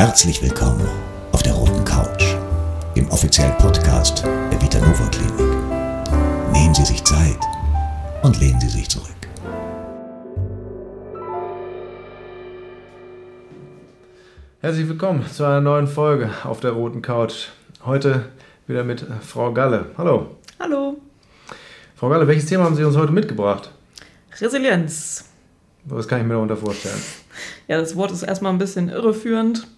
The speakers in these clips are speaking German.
Herzlich willkommen auf der Roten Couch, dem offiziellen Podcast der Vitanova Klinik. Nehmen Sie sich Zeit und lehnen Sie sich zurück. Herzlich willkommen zu einer neuen Folge auf der Roten Couch. Heute wieder mit Frau Galle. Hallo. Hallo. Frau Galle, welches Thema haben Sie uns heute mitgebracht? Resilienz. Was kann ich mir darunter vorstellen? Ja, das Wort ist erstmal ein bisschen irreführend.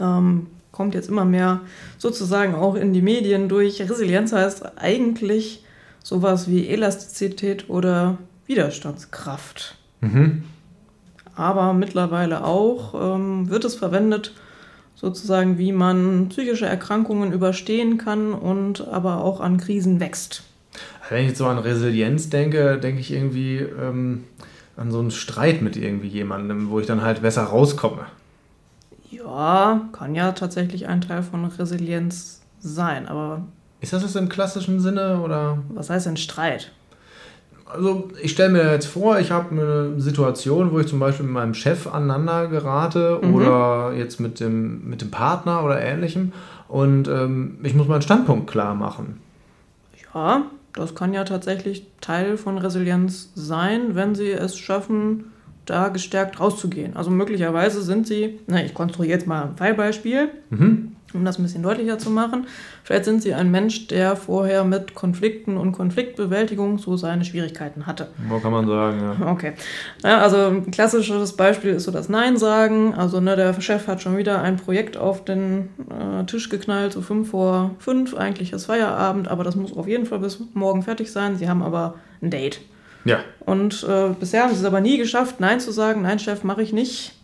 Ähm, kommt jetzt immer mehr sozusagen auch in die Medien durch. Resilienz heißt eigentlich sowas wie Elastizität oder Widerstandskraft. Mhm. Aber mittlerweile auch ähm, wird es verwendet, sozusagen, wie man psychische Erkrankungen überstehen kann und aber auch an Krisen wächst. Wenn ich jetzt so an Resilienz denke, denke ich irgendwie ähm, an so einen Streit mit irgendwie jemandem, wo ich dann halt besser rauskomme. Ja, kann ja tatsächlich ein Teil von Resilienz sein, aber. Ist das das im klassischen Sinne oder? Was heißt denn Streit? Also ich stelle mir jetzt vor, ich habe eine Situation, wo ich zum Beispiel mit meinem Chef aneinander gerate mhm. oder jetzt mit dem, mit dem Partner oder ähnlichem und ähm, ich muss meinen Standpunkt klar machen. Ja, das kann ja tatsächlich Teil von Resilienz sein, wenn sie es schaffen, da gestärkt rauszugehen. Also möglicherweise sind sie, na, ich konstruiere jetzt mal ein Fallbeispiel. Mhm um das ein bisschen deutlicher zu machen. Vielleicht sind Sie ein Mensch, der vorher mit Konflikten und Konfliktbewältigung so seine Schwierigkeiten hatte. So kann man sagen, ja. Okay. Ja, also ein klassisches Beispiel ist so das Nein sagen. Also ne, der Chef hat schon wieder ein Projekt auf den äh, Tisch geknallt, so fünf vor fünf. Eigentlich ist Feierabend, aber das muss auf jeden Fall bis morgen fertig sein. Sie haben aber ein Date. Ja. Und äh, bisher haben sie es aber nie geschafft, Nein zu sagen. Nein, Chef, mache ich nicht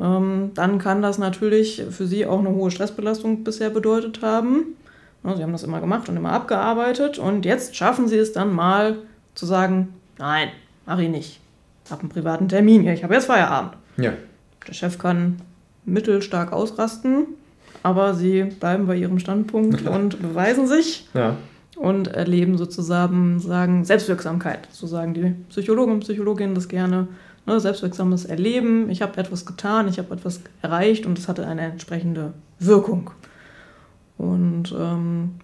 ähm, dann kann das natürlich für sie auch eine hohe Stressbelastung bisher bedeutet haben. sie haben das immer gemacht und immer abgearbeitet und jetzt schaffen sie es dann mal zu sagen, nein, mach ich nicht. Ich habe einen privaten Termin, ja, ich habe jetzt Feierabend. Ja. Der Chef kann mittelstark ausrasten, aber sie bleiben bei ihrem Standpunkt und beweisen sich. Ja. Und erleben sozusagen sagen Selbstwirksamkeit. So sagen die Psychologen und Psychologinnen das gerne ne, selbstwirksames Erleben. Ich habe etwas getan, ich habe etwas erreicht und es hatte eine entsprechende Wirkung. Und ähm,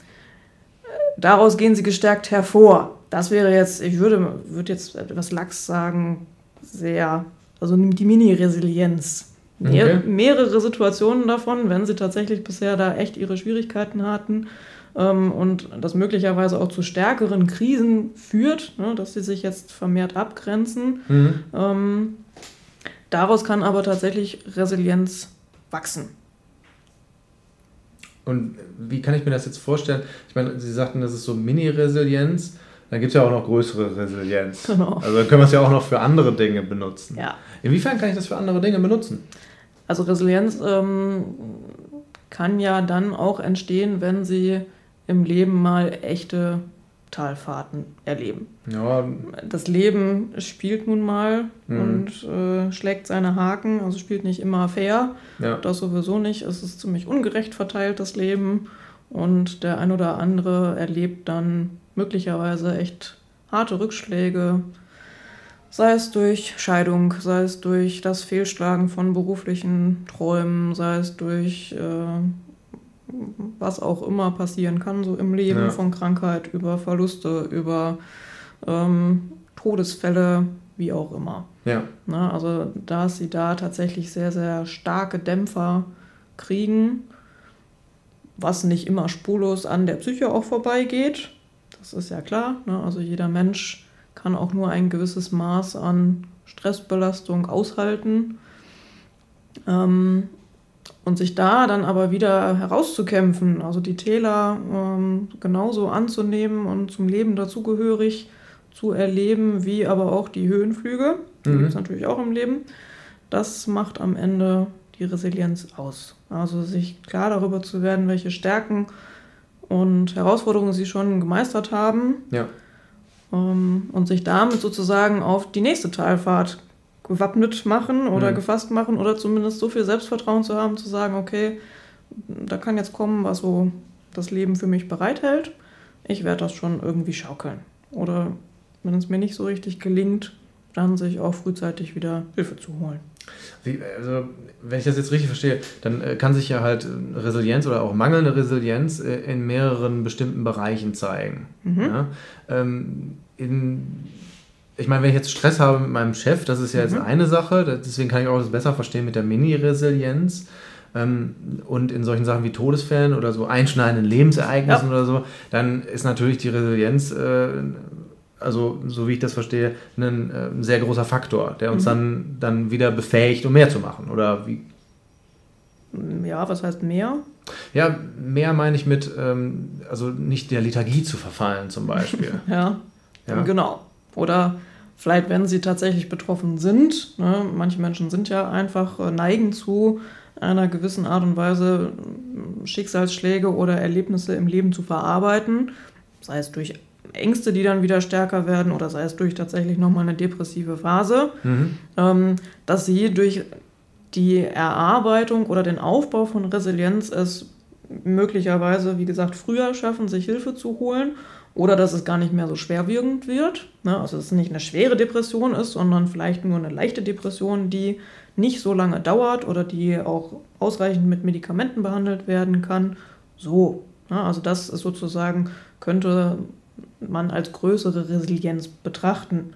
daraus gehen sie gestärkt hervor. Das wäre jetzt, ich würde, würde jetzt etwas lax sagen, sehr, also die Mini-Resilienz. Okay. Mehrere Situationen davon, wenn sie tatsächlich bisher da echt ihre Schwierigkeiten hatten, ähm, und das möglicherweise auch zu stärkeren Krisen führt, ne, dass sie sich jetzt vermehrt abgrenzen. Mhm. Ähm, daraus kann aber tatsächlich Resilienz wachsen. Und wie kann ich mir das jetzt vorstellen? Ich meine, Sie sagten, das ist so Mini-Resilienz. Dann gibt es ja auch noch größere Resilienz. Genau. Also dann können wir es ja auch noch für andere Dinge benutzen. Ja. Inwiefern kann ich das für andere Dinge benutzen? Also Resilienz ähm, kann ja dann auch entstehen, wenn Sie im Leben mal echte Talfahrten erleben. Ja. Das Leben spielt nun mal mhm. und äh, schlägt seine Haken, also spielt nicht immer fair. Ja. Das sowieso nicht. Es ist ziemlich ungerecht verteilt, das Leben. Und der ein oder andere erlebt dann möglicherweise echt harte Rückschläge, sei es durch Scheidung, sei es durch das Fehlschlagen von beruflichen Träumen, sei es durch äh, was auch immer passieren kann, so im Leben, ja. von Krankheit über Verluste, über ähm, Todesfälle, wie auch immer. Ja. Na, also, dass sie da tatsächlich sehr, sehr starke Dämpfer kriegen, was nicht immer spurlos an der Psyche auch vorbeigeht. Das ist ja klar. Ne? Also, jeder Mensch kann auch nur ein gewisses Maß an Stressbelastung aushalten. Ähm, und sich da dann aber wieder herauszukämpfen, also die Täler ähm, genauso anzunehmen und zum Leben dazugehörig zu erleben, wie aber auch die Höhenflüge, die mhm. gibt es natürlich auch im Leben, das macht am Ende die Resilienz aus. Also sich klar darüber zu werden, welche Stärken und Herausforderungen sie schon gemeistert haben. Ja. Ähm, und sich damit sozusagen auf die nächste Talfahrt gewappnet machen oder mhm. gefasst machen oder zumindest so viel Selbstvertrauen zu haben, zu sagen, okay, da kann jetzt kommen, was so das Leben für mich bereithält. Ich werde das schon irgendwie schaukeln. Oder wenn es mir nicht so richtig gelingt, dann sich auch frühzeitig wieder Hilfe zu holen. Wie, also, wenn ich das jetzt richtig verstehe, dann äh, kann sich ja halt Resilienz oder auch mangelnde Resilienz äh, in mehreren bestimmten Bereichen zeigen. Mhm. Ja? Ähm, in, ich meine, wenn ich jetzt Stress habe mit meinem Chef, das ist ja jetzt Mhm. eine Sache, deswegen kann ich auch das besser verstehen mit der Mini-Resilienz. Ähm, und in solchen Sachen wie Todesfällen oder so einschneidenden Lebensereignissen Ja. oder so, dann ist natürlich die Resilienz, äh, also so wie ich das verstehe, ein, äh, sehr großer Faktor, der uns Mhm. dann, dann wieder befähigt, um mehr zu machen. Oder wie? Ja, was heißt mehr? Ja, mehr meine ich mit, ähm, also nicht der Lethargie zu verfallen zum Beispiel. Ja, Ja. genau. Oder vielleicht, wenn sie tatsächlich betroffen sind. Ne? Manche Menschen sind ja einfach, äh, neigen zu einer gewissen Art und Weise äh, Schicksalsschläge oder Erlebnisse im Leben zu verarbeiten. Sei es durch Ängste, die dann wieder stärker werden oder sei es durch tatsächlich nochmal eine depressive Phase, mhm. ähm, dass sie durch die Erarbeitung oder den Aufbau von Resilienz es möglicherweise, wie gesagt, früher schaffen, sich Hilfe zu holen oder dass es gar nicht mehr so schwerwiegend wird. Ne? Also dass es nicht eine schwere Depression ist, sondern vielleicht nur eine leichte Depression, die nicht so lange dauert oder die auch ausreichend mit Medikamenten behandelt werden kann. So. Ne? Also das ist sozusagen, könnte man als größere Resilienz betrachten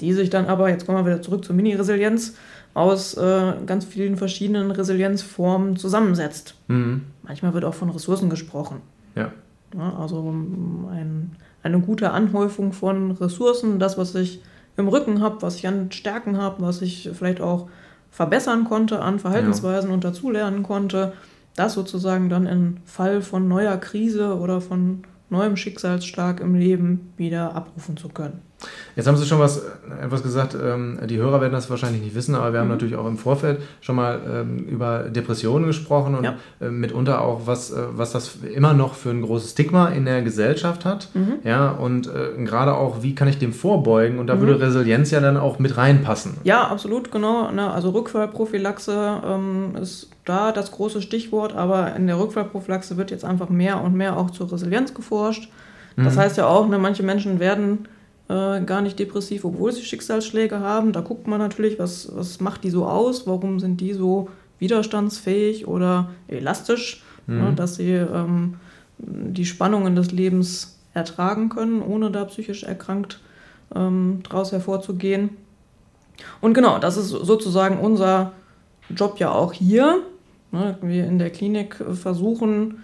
die sich dann aber, jetzt kommen wir wieder zurück zur Mini-Resilienz, aus äh, ganz vielen verschiedenen Resilienzformen zusammensetzt. Mhm. Manchmal wird auch von Ressourcen gesprochen. Ja. Ja, also um, ein, eine gute Anhäufung von Ressourcen, das, was ich im Rücken habe, was ich an Stärken habe, was ich vielleicht auch verbessern konnte an Verhaltensweisen und dazulernen konnte, das sozusagen dann im Fall von neuer Krise oder von neuem Schicksalsschlag im Leben wieder abrufen zu können. Jetzt haben Sie schon was, äh, etwas gesagt, ähm, die Hörer werden das wahrscheinlich nicht wissen, aber wir haben Mhm. natürlich auch im Vorfeld schon mal ähm, über Depressionen gesprochen und Ja. äh, mitunter auch, was, äh, was das immer noch für ein großes Stigma in der Gesellschaft hat. Mhm. Ja, und äh, gerade auch, wie kann ich dem vorbeugen? Und da Mhm. würde Resilienz ja dann auch mit reinpassen. Ja, absolut, genau. Ne, also Rückfallprophylaxe ähm, ist da das große Stichwort, aber in der Rückfallprophylaxe wird jetzt einfach mehr und mehr auch zur Resilienz geforscht. Das Mhm. heißt ja auch, ne, manche Menschen werden äh, gar nicht depressiv, obwohl sie Schicksalsschläge haben. Da guckt man natürlich, was, was macht die so aus, warum sind die so widerstandsfähig oder elastisch, ne, Mhm. dass sie ähm, die Spannungen des Lebens ertragen können, ohne da psychisch erkrankt ähm, daraus hervorzugehen. Und genau, das ist sozusagen unser Job ja auch hier. Ne, wir in der Klinik versuchen,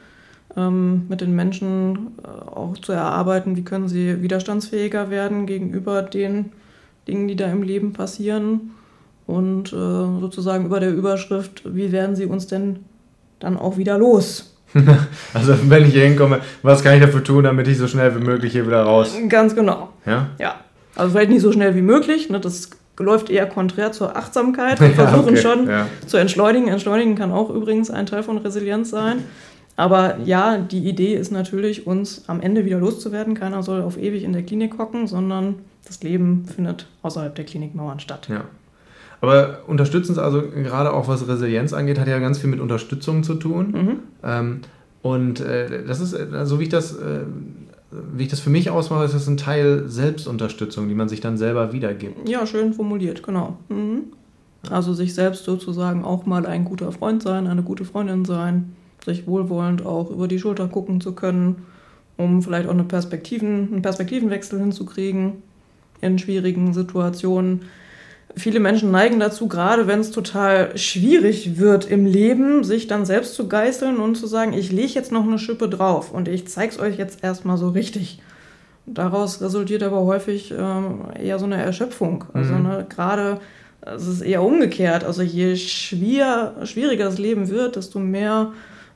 mit den Menschen äh, auch zu erarbeiten, wie können sie widerstandsfähiger werden gegenüber den Dingen, die da im Leben passieren. Und äh, sozusagen über der Überschrift, wie werden sie uns denn dann auch wieder los? Also wenn ich hier hinkomme, was kann ich dafür tun, damit ich so schnell wie möglich hier wieder raus? Ganz genau. Ja? Ja, also vielleicht nicht so schnell wie möglich. Ne? Das läuft eher konträr zur Achtsamkeit. Wir Ja, versuchen okay, schon ja. zu entschleunigen. Entschleunigen kann auch übrigens ein Teil von Resilienz sein. Aber ja, die Idee ist natürlich, uns am Ende wieder loszuwerden. Keiner soll auf ewig in der Klinik hocken, sondern das Leben findet außerhalb der Klinikmauern statt. Ja. Aber unterstützen also gerade auch was Resilienz angeht, hat ja ganz viel mit Unterstützung zu tun. Mhm. Ähm, und äh, das ist, äh, so wie ich das, äh, wie ich das für mich ausmache, ist das ein Teil Selbstunterstützung, die man sich dann selber wiedergibt. Ja, schön formuliert, genau. Mhm. Also sich selbst sozusagen auch mal ein guter Freund sein, eine gute Freundin sein, sich wohlwollend auch über die Schulter gucken zu können, um vielleicht auch eine Perspektiven, einen Perspektivenwechsel hinzukriegen in schwierigen Situationen. Viele Menschen neigen dazu, gerade wenn es total schwierig wird im Leben, sich dann selbst zu geißeln und zu sagen, ich lege jetzt noch eine Schippe drauf und ich zeig's euch jetzt erstmal so richtig. Daraus resultiert aber häufig ähm, eher so eine Erschöpfung. Also Mhm. ne, gerade es ist eher umgekehrt. Also je schwier, schwieriger das Leben wird, desto mehr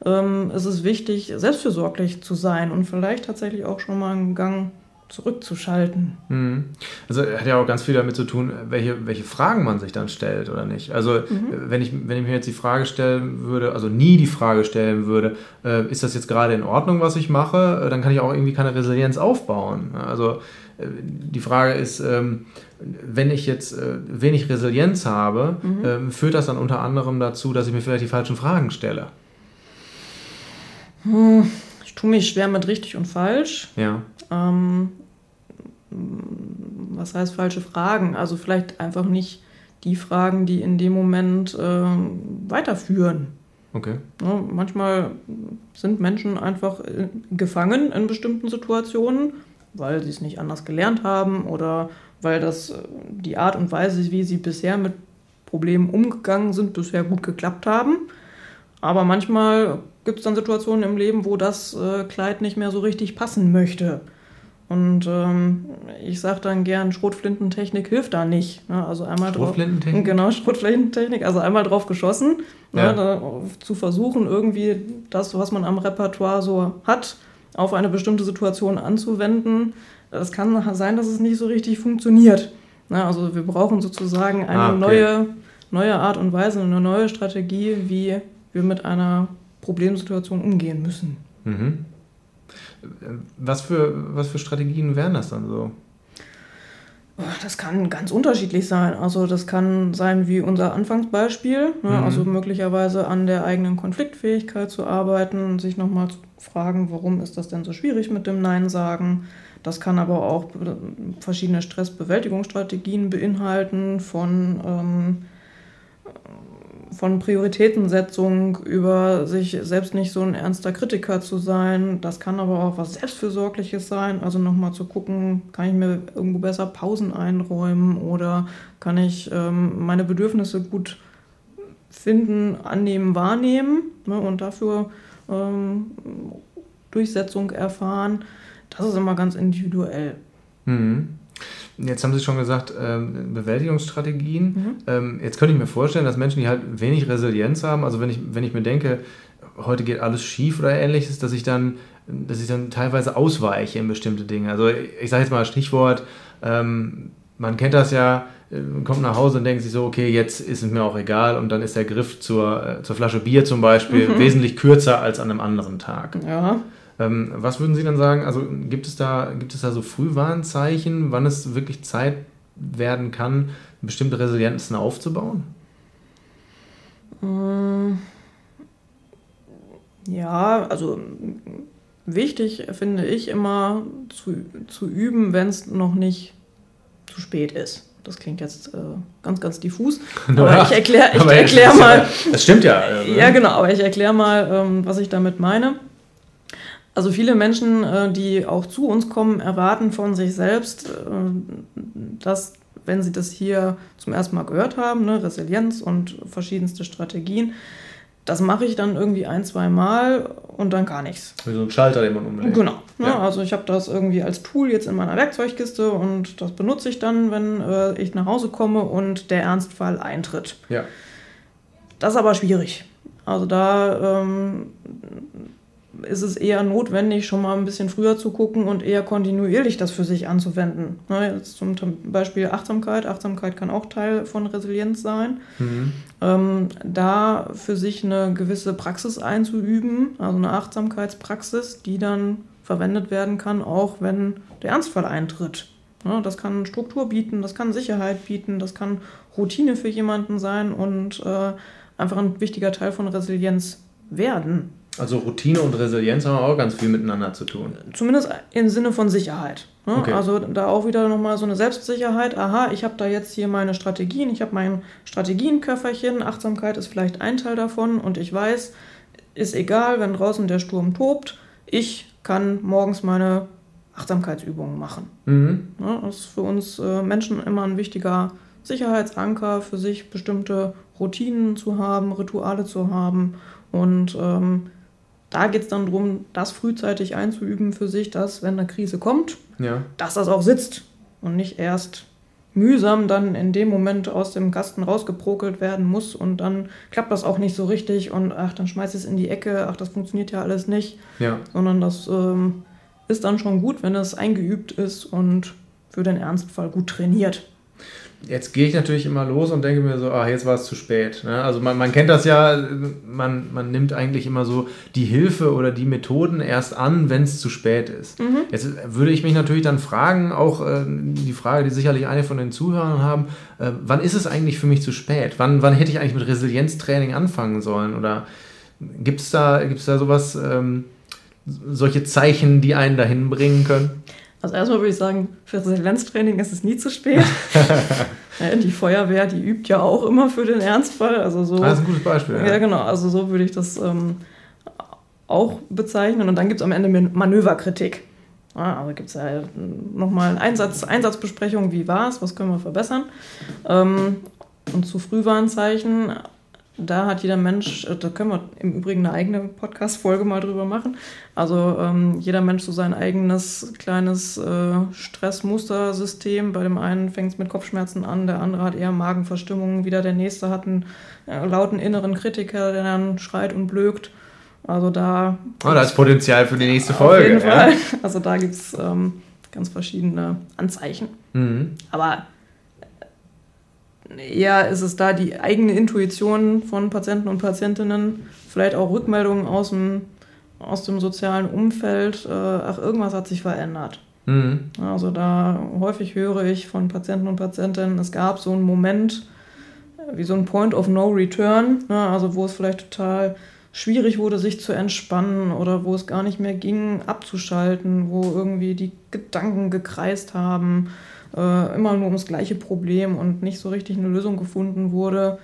ähm, ist es wichtig, selbstfürsorglich zu sein und vielleicht tatsächlich auch schon mal einen Gang zurückzuschalten. Mhm. Also hat ja auch ganz viel damit zu tun, welche, welche Fragen man sich dann stellt oder nicht. Also äh, wenn, ich, wenn ich mir jetzt die Frage stellen würde, also nie die Frage stellen würde, äh, ist das jetzt gerade in Ordnung, was ich mache, äh, dann kann ich auch irgendwie keine Resilienz aufbauen. Also äh, die Frage ist, ähm, wenn ich jetzt äh, wenig Resilienz habe, ähm, führt das dann unter anderem dazu, dass ich mir vielleicht die falschen Fragen stelle. Ich tue mich schwer mit richtig und falsch. Ja. Ähm, was heißt falsche Fragen? Also vielleicht einfach nicht die Fragen, die in dem Moment äh, weiterführen. Okay. Ja, manchmal sind Menschen einfach äh, gefangen in bestimmten Situationen, weil sie es nicht anders gelernt haben oder weil das äh, die Art und Weise, wie sie bisher mit Problemen umgegangen sind, bisher gut geklappt haben. Aber manchmal gibt es dann Situationen im Leben, wo das äh, Kleid nicht mehr so richtig passen möchte. Und ähm, ich sage dann gern, Schrotflintentechnik hilft da nicht. Ne? Also einmal Schrotflintentechnik? Drauf, genau, Schrotflintentechnik, also einmal drauf geschossen, ne? ja. ne? da, zu versuchen, irgendwie das, was man am Repertoire so hat, auf eine bestimmte Situation anzuwenden. Es kann sein, dass es nicht so richtig funktioniert. Ne? Also wir brauchen sozusagen eine ah, okay. neue, neue Art und Weise, eine neue Strategie, wie wir mit einer Problemsituation umgehen müssen. Mhm. Was für, was für Strategien wären das dann so? Das kann ganz unterschiedlich sein. Also das kann sein wie unser Anfangsbeispiel, ne? mhm. also möglicherweise an der eigenen Konfliktfähigkeit zu arbeiten, sich nochmal zu fragen, warum ist das denn so schwierig mit dem Nein sagen. Das kann aber auch verschiedene Stressbewältigungsstrategien beinhalten, von ähm, von Prioritätensetzung über sich selbst nicht so ein ernster Kritiker zu sein. Das kann aber auch was Selbstfürsorgliches sein. Also nochmal zu gucken, kann ich mir irgendwo besser Pausen einräumen oder kann ich ähm, meine Bedürfnisse gut finden, annehmen, wahrnehmen ne, und dafür ähm, Durchsetzung erfahren. Das ist immer ganz individuell. Mhm. Jetzt haben Sie schon gesagt, ähm, Bewältigungsstrategien. Mhm. Ähm, jetzt könnte ich mir vorstellen, dass Menschen, die halt wenig Resilienz haben, also wenn ich, wenn ich mir denke, heute geht alles schief oder ähnliches, dass ich dann, dass ich dann teilweise ausweiche in bestimmte Dinge. Also ich sage jetzt mal Stichwort, ähm, man kennt das ja, man äh, kommt nach Hause und denkt sich so, okay, jetzt ist es mir auch egal und dann ist der Griff zur, äh, zur Flasche Bier zum Beispiel mhm. wesentlich kürzer als an einem anderen Tag. Ja. Ähm, was würden Sie dann sagen? Also gibt es da, gibt es da so Frühwarnzeichen, wann es wirklich Zeit werden kann, bestimmte Resilienzen aufzubauen? Mm. Ja, also wichtig finde ich immer zu, zu üben, wenn es noch nicht zu spät ist. Das klingt jetzt äh, ganz, ganz diffus. Aber ja, ich erkläre ich erklär mal. Ja, das stimmt ja. Ja, genau, aber ich erkläre mal, ähm, was ich damit meine. Also viele Menschen, äh, die auch zu uns kommen, erwarten von sich selbst, äh, dass, wenn sie das hier zum ersten Mal gehört haben, ne, Resilienz und verschiedenste Strategien, das mache ich dann irgendwie ein, zwei Mal und dann gar nichts. Wie so ein Schalter, den man umlegt. Genau. Ne? Ja. Also ich habe das irgendwie als Tool jetzt in meiner Werkzeugkiste und das benutze ich dann, wenn äh, ich nach Hause komme und der Ernstfall eintritt. Ja. Das ist aber schwierig. Also da ähm, ist es eher notwendig, schon mal ein bisschen früher zu gucken und eher kontinuierlich das für sich anzuwenden. Ne, jetzt zum Beispiel Achtsamkeit. Achtsamkeit kann auch Teil von Resilienz sein. Mhm. Ähm, da für sich eine gewisse Praxis einzuüben, also eine Achtsamkeitspraxis, die dann verwendet werden kann, auch wenn der Ernstfall eintritt. Ja, das kann Struktur bieten, das kann Sicherheit bieten, das kann Routine für jemanden sein und äh, einfach ein wichtiger Teil von Resilienz werden. Also Routine und Resilienz haben auch ganz viel miteinander zu tun. Zumindest im Sinne von Sicherheit. Ne? Okay. Also da auch wieder nochmal so eine Selbstsicherheit. Aha, ich habe da jetzt hier meine Strategien, ich habe mein Strategienköfferchen, Achtsamkeit ist vielleicht ein Teil davon und ich weiß, ist egal, wenn draußen der Sturm tobt, ich kann morgens meine Achtsamkeitsübungen machen. Mhm. Ja, das ist für uns äh, Menschen immer ein wichtiger Sicherheitsanker, für sich bestimmte Routinen zu haben, Rituale zu haben und ähm, da geht es dann darum, das frühzeitig einzuüben für sich, dass, wenn eine Krise kommt, ja. dass das auch sitzt und nicht erst mühsam dann in dem Moment aus dem Kasten rausgeprokelt werden muss und dann klappt das auch nicht so richtig und ach, dann schmeißt es in die Ecke, ach, das funktioniert ja alles nicht. Ja. Sondern das ähm, ist dann schon gut, wenn es eingeübt ist und für den Ernstfall gut trainiert jetzt gehe ich natürlich immer los und denke mir so, ah, jetzt war es zu spät. Ne? Also man, man kennt das ja, man, man nimmt eigentlich immer so die Hilfe oder die Methoden erst an, wenn es zu spät ist. Mhm. Jetzt würde ich mich natürlich dann fragen, auch äh, die Frage, die sicherlich eine von den Zuhörern haben, äh, wann ist es eigentlich für mich zu spät? Wann, wann hätte ich eigentlich mit Resilienztraining anfangen sollen? Oder gibt es da, gibt's da sowas, ähm, solche Zeichen, die einen dahin bringen können? Also erstmal würde ich sagen, für Resilienztraining ist es nie zu spät. die Feuerwehr, die übt ja auch immer für den Ernstfall. Also so, das ist ein gutes Beispiel. Ja, ja genau. Also so würde ich das ähm, auch bezeichnen. Und dann gibt es am Ende Manöverkritik. Ja, also gibt es ja nochmal eine Einsatz, Einsatzbesprechung, wie war es, was können wir verbessern. Ähm, und zu Frühwarnzeichen da hat jeder Mensch, äh, da können wir im Übrigen eine eigene Podcast-Folge mal drüber machen. Also ähm, jeder Mensch so sein eigenes kleines äh, Stressmustersystem. Bei dem einen fängt es mit Kopfschmerzen an, der andere hat eher Magenverstimmungen, wieder der nächste hat einen äh, lauten inneren Kritiker, der dann schreit und blökt. Also da. Oh, da ist Potenzial für die nächste Folge. Auf jeden Fall. Also da gibt es ähm, ganz verschiedene Anzeichen. Mhm. Aber eher ist es da die eigene Intuition von Patienten und Patientinnen, vielleicht auch Rückmeldungen aus dem, aus dem sozialen Umfeld, äh, ach, irgendwas hat sich verändert. Mhm. Also da häufig höre ich von Patienten und Patientinnen, es gab so einen Moment, wie so ein Point of No Return, ne, also wo es vielleicht total schwierig wurde, sich zu entspannen oder wo es gar nicht mehr ging, abzuschalten, wo irgendwie die Gedanken gekreist haben äh, immer nur ums gleiche Problem und nicht so richtig eine Lösung gefunden wurde.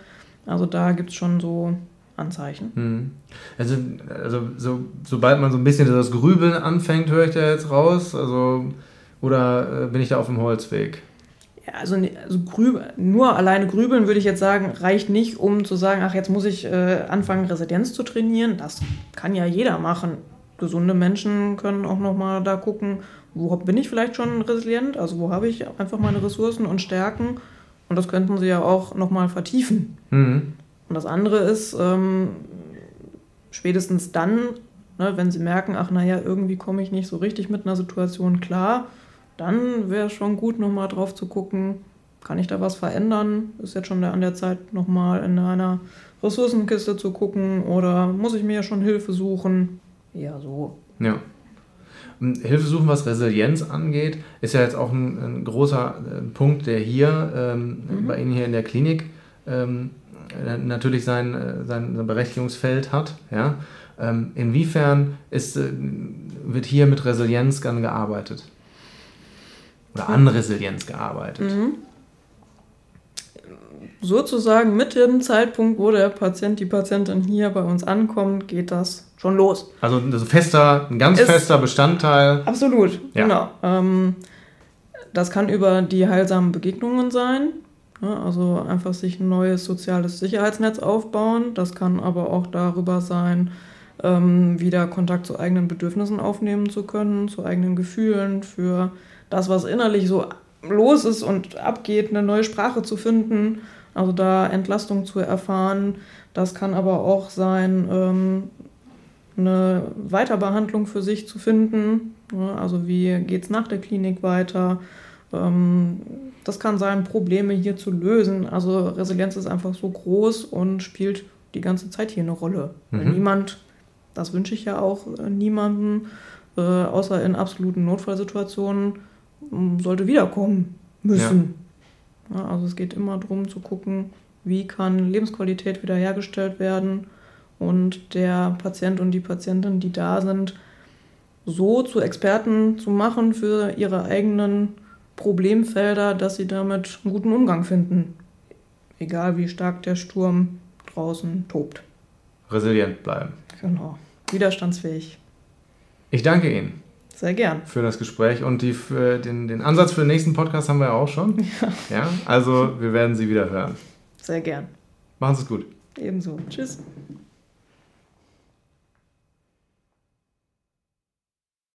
Also da gibt es schon so Anzeichen. Hm. Also, also so, sobald man so ein bisschen das Grübeln anfängt, höre ich da jetzt raus. Also, oder äh, bin ich da auf dem Holzweg? Also, also grübeln, nur alleine grübeln würde ich jetzt sagen, reicht nicht, um zu sagen, ach, jetzt muss ich äh, anfangen, Residenz zu trainieren. Das kann ja jeder machen. Gesunde Menschen können auch nochmal da gucken, wo bin ich vielleicht schon resilient, also wo habe ich einfach meine Ressourcen und Stärken und das könnten sie ja auch nochmal vertiefen. Mhm. Und das andere ist, ähm, spätestens dann, ne, wenn sie merken, ach naja, irgendwie komme ich nicht so richtig mit einer Situation klar, dann wäre es schon gut, nochmal drauf zu gucken, kann ich da was verändern? Ist jetzt schon an der Zeit, nochmal in einer Ressourcenkiste zu gucken oder muss ich mir ja schon Hilfe suchen? Ja, so. Ja. Hilfe suchen, was Resilienz angeht, ist ja jetzt auch ein, ein großer äh, Punkt, der hier ähm, mhm. bei Ihnen hier in der Klinik ähm, natürlich sein, äh, sein, sein Berechtigungsfeld hat. Ja? Ähm, inwiefern ist, äh, wird hier mit Resilienz dann gearbeitet? Oder an Resilienz gearbeitet? Mhm sozusagen mit dem Zeitpunkt, wo der Patient, die Patientin hier bei uns ankommt, geht das schon los. Also ein fester, ein ganz Ist fester Bestandteil. Absolut, ja. genau. Ähm, das kann über die heilsamen Begegnungen sein. Also einfach sich ein neues soziales Sicherheitsnetz aufbauen. Das kann aber auch darüber sein, ähm, wieder Kontakt zu eigenen Bedürfnissen aufnehmen zu können, zu eigenen Gefühlen, für das, was innerlich so los ist und abgeht, eine neue Sprache zu finden also da Entlastung zu erfahren. Das kann aber auch sein, ähm, eine Weiterbehandlung für sich zu finden. Also wie geht es nach der Klinik weiter? Ähm, das kann sein, Probleme hier zu lösen. Also Resilienz ist einfach so groß und spielt die ganze Zeit hier eine Rolle. Mhm. Niemand, das wünsche ich ja auch äh, niemandem, äh, außer in absoluten Notfallsituationen, sollte wiederkommen müssen. Ja, also es geht immer darum zu gucken, wie kann Lebensqualität wiederhergestellt werden und der Patient und die Patientin, die da sind, so zu Experten zu machen für ihre eigenen Problemfelder, dass sie damit einen guten Umgang finden. Egal wie stark der Sturm draußen tobt. Resilient bleiben. Genau. Widerstandsfähig. Ich danke Ihnen. Sehr gern. Für das Gespräch und die, für den, den Ansatz für den nächsten Podcast haben wir ja auch schon. Ja. ja. Also wir werden Sie wieder hören. Sehr gern. Machen Sie es gut. Ebenso. Tschüss.